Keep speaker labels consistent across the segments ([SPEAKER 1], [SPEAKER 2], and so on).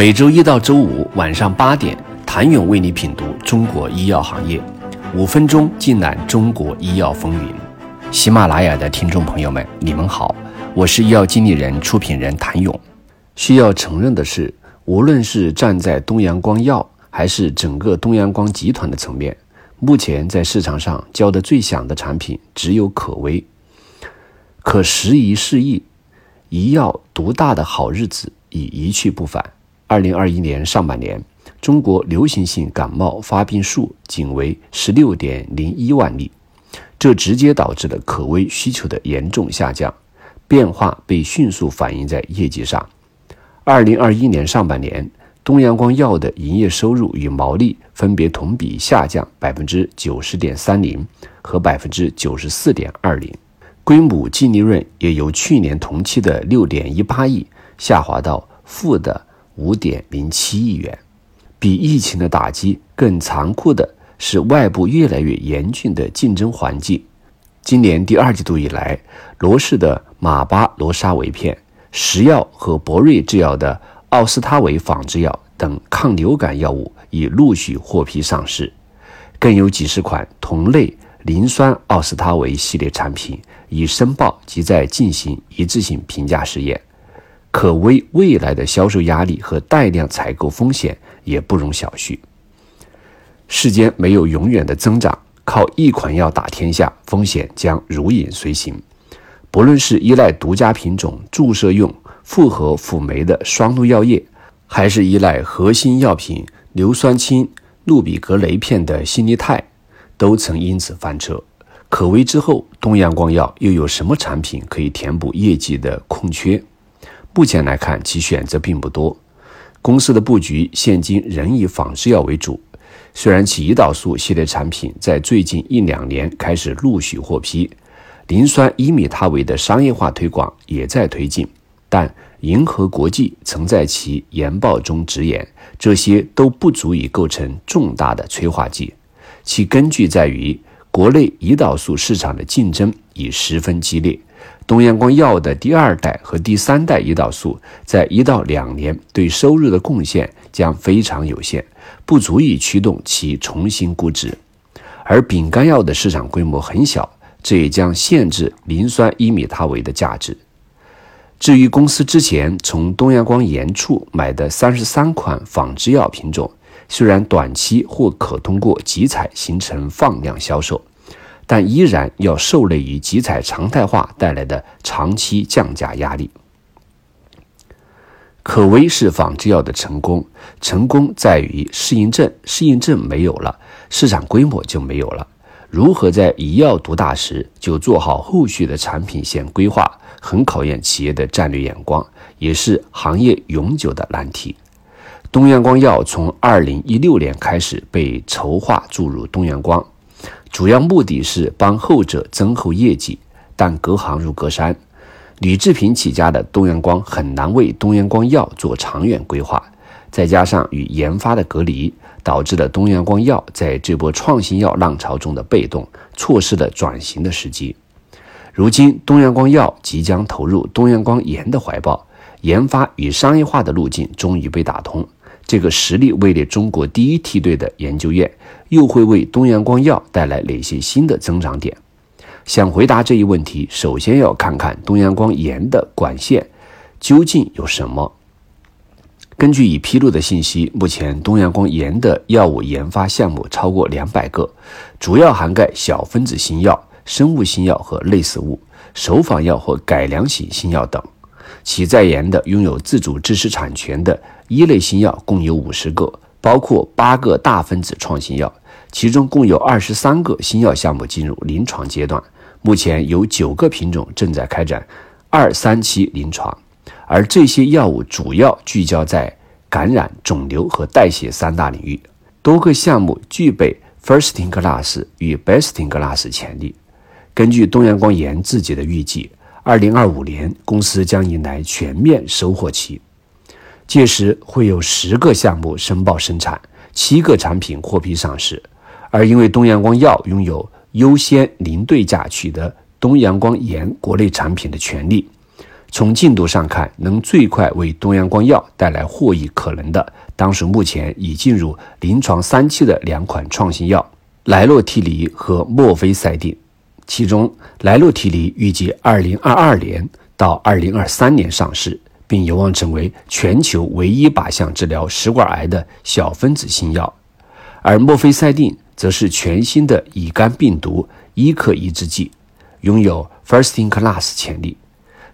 [SPEAKER 1] 每周一到周五晚上八点，谭勇为你品读中国医药行业，五分钟尽览中国医药风云。喜马拉雅的听众朋友们，你们好，我是医药经理人、出品人谭勇。需要承认的是，无论是站在东阳光药，还是整个东阳光集团的层面，目前在市场上叫得最响的产品只有可威。可时移世易，医药独大的好日子已一去不返。二零二一年上半年，中国流行性感冒发病数仅为十六点零一万例，这直接导致了可威需求的严重下降，变化被迅速反映在业绩上。二零二一年上半年，东阳光药的营业收入与毛利分别同比下降百分之九十点三零和百分之九十四点二零，归母净利润也由去年同期的六点一八亿下滑到负的。五点零七亿元，比疫情的打击更残酷的是外部越来越严峻的竞争环境。今年第二季度以来，罗氏的马巴罗沙韦片、石药和博瑞制药的奥司他韦仿制药等抗流感药物已陆续获批上市，更有几十款同类磷酸奥司他韦系列产品已申报及在进行一致性评价试验。可微未来的销售压力和带量采购风险也不容小觑。世间没有永远的增长，靠一款药打天下，风险将如影随形。不论是依赖独家品种注射用复合辅酶的双氯药业，还是依赖核心药品硫酸氢氯吡格雷片的新力泰，都曾因此翻车。可为之后，东阳光药又有什么产品可以填补业绩的空缺？目前来看，其选择并不多。公司的布局现今仍以仿制药为主。虽然其胰岛素系列产品在最近一两年开始陆续获批，磷酸伊米他韦的商业化推广也在推进，但银河国际曾在其研报中直言，这些都不足以构成重大的催化剂。其根据在于，国内胰岛素市场的竞争已十分激烈。东阳光药的第二代和第三代胰岛素在一到两年对收入的贡献将非常有限，不足以驱动其重新估值。而丙肝药的市场规模很小，这也将限制磷酸伊米他韦的价值。至于公司之前从东阳光研处买的三十三款仿制药品种，虽然短期或可通过集采形成放量销售。但依然要受累于集采常态化带来的长期降价压力。可威是仿制药的成功，成功在于适应症，适应症没有了，市场规模就没有了。如何在一药独大时就做好后续的产品线规划，很考验企业的战略眼光，也是行业永久的难题。东阳光药从二零一六年开始被筹划注入东阳光。主要目的是帮后者增厚业绩，但隔行如隔山，铝制品起家的东阳光很难为东阳光药做长远规划。再加上与研发的隔离，导致了东阳光药在这波创新药浪潮中的被动，错失了转型的时机。如今，东阳光药即将投入东阳光盐的怀抱，研发与商业化的路径终于被打通。这个实力位列中国第一梯队的研究院，又会为东阳光药带来哪些新的增长点？想回答这一问题，首先要看看东阳光盐的管线究竟有什么。根据已披露的信息，目前东阳光盐的药物研发项目超过两百个，主要涵盖小分子新药、生物新药和类似物、首仿药或改良型新药等。其在研的拥有自主知识产权的一类新药共有五十个，包括八个大分子创新药，其中共有二十三个新药项目进入临床阶段。目前有九个品种正在开展二三期临床，而这些药物主要聚焦在感染、肿瘤和代谢三大领域，多个项目具备 first in class 与 best in class 潜力。根据东阳光盐自己的预计。二零二五年，公司将迎来全面收获期，届时会有十个项目申报生产，七个产品获批上市。而因为东阳光药拥有优先零对价取得东阳光盐国内产品的权利，从进度上看，能最快为东阳光药带来获益可能的，当属目前已进入临床三期的两款创新药莱洛替尼和莫非赛定。其中，莱洛替尼预计2022年到2023年上市，并有望成为全球唯一靶向治疗食管癌的小分子新药；而莫非赛定则是全新的乙肝病毒伊克抑制剂，拥有 first in class 潜力。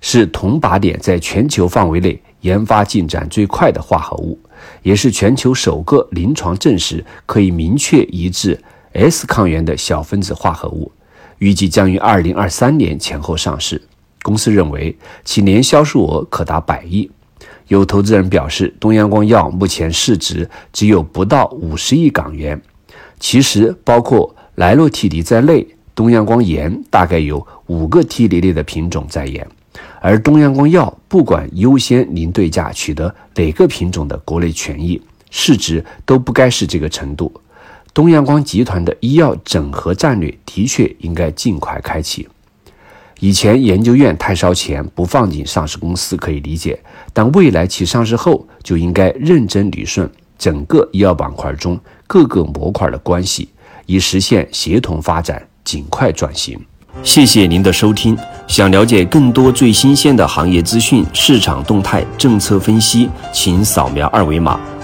[SPEAKER 1] 是同靶点在全球范围内研发进展最快的化合物，也是全球首个临床证实可以明确抑制 S 抗原的小分子化合物。预计将于二零二三年前后上市。公司认为其年销售额可达百亿。有投资人表示，东阳光药目前市值只有不到五十亿港元。其实，包括莱洛替尼在内，东阳光盐大概有五个替尼类的品种在研。而东阳光药不管优先零对价取得哪个品种的国内权益，市值都不该是这个程度。东阳光集团的医药整合战略的确应该尽快开启。以前研究院太烧钱不放进上市公司可以理解，但未来其上市后就应该认真理顺整个医药板块中各个模块的关系，以实现协同发展，尽快转型。谢谢您的收听。想了解更多最新鲜的行业资讯、市场动态、政策分析，请扫描二维码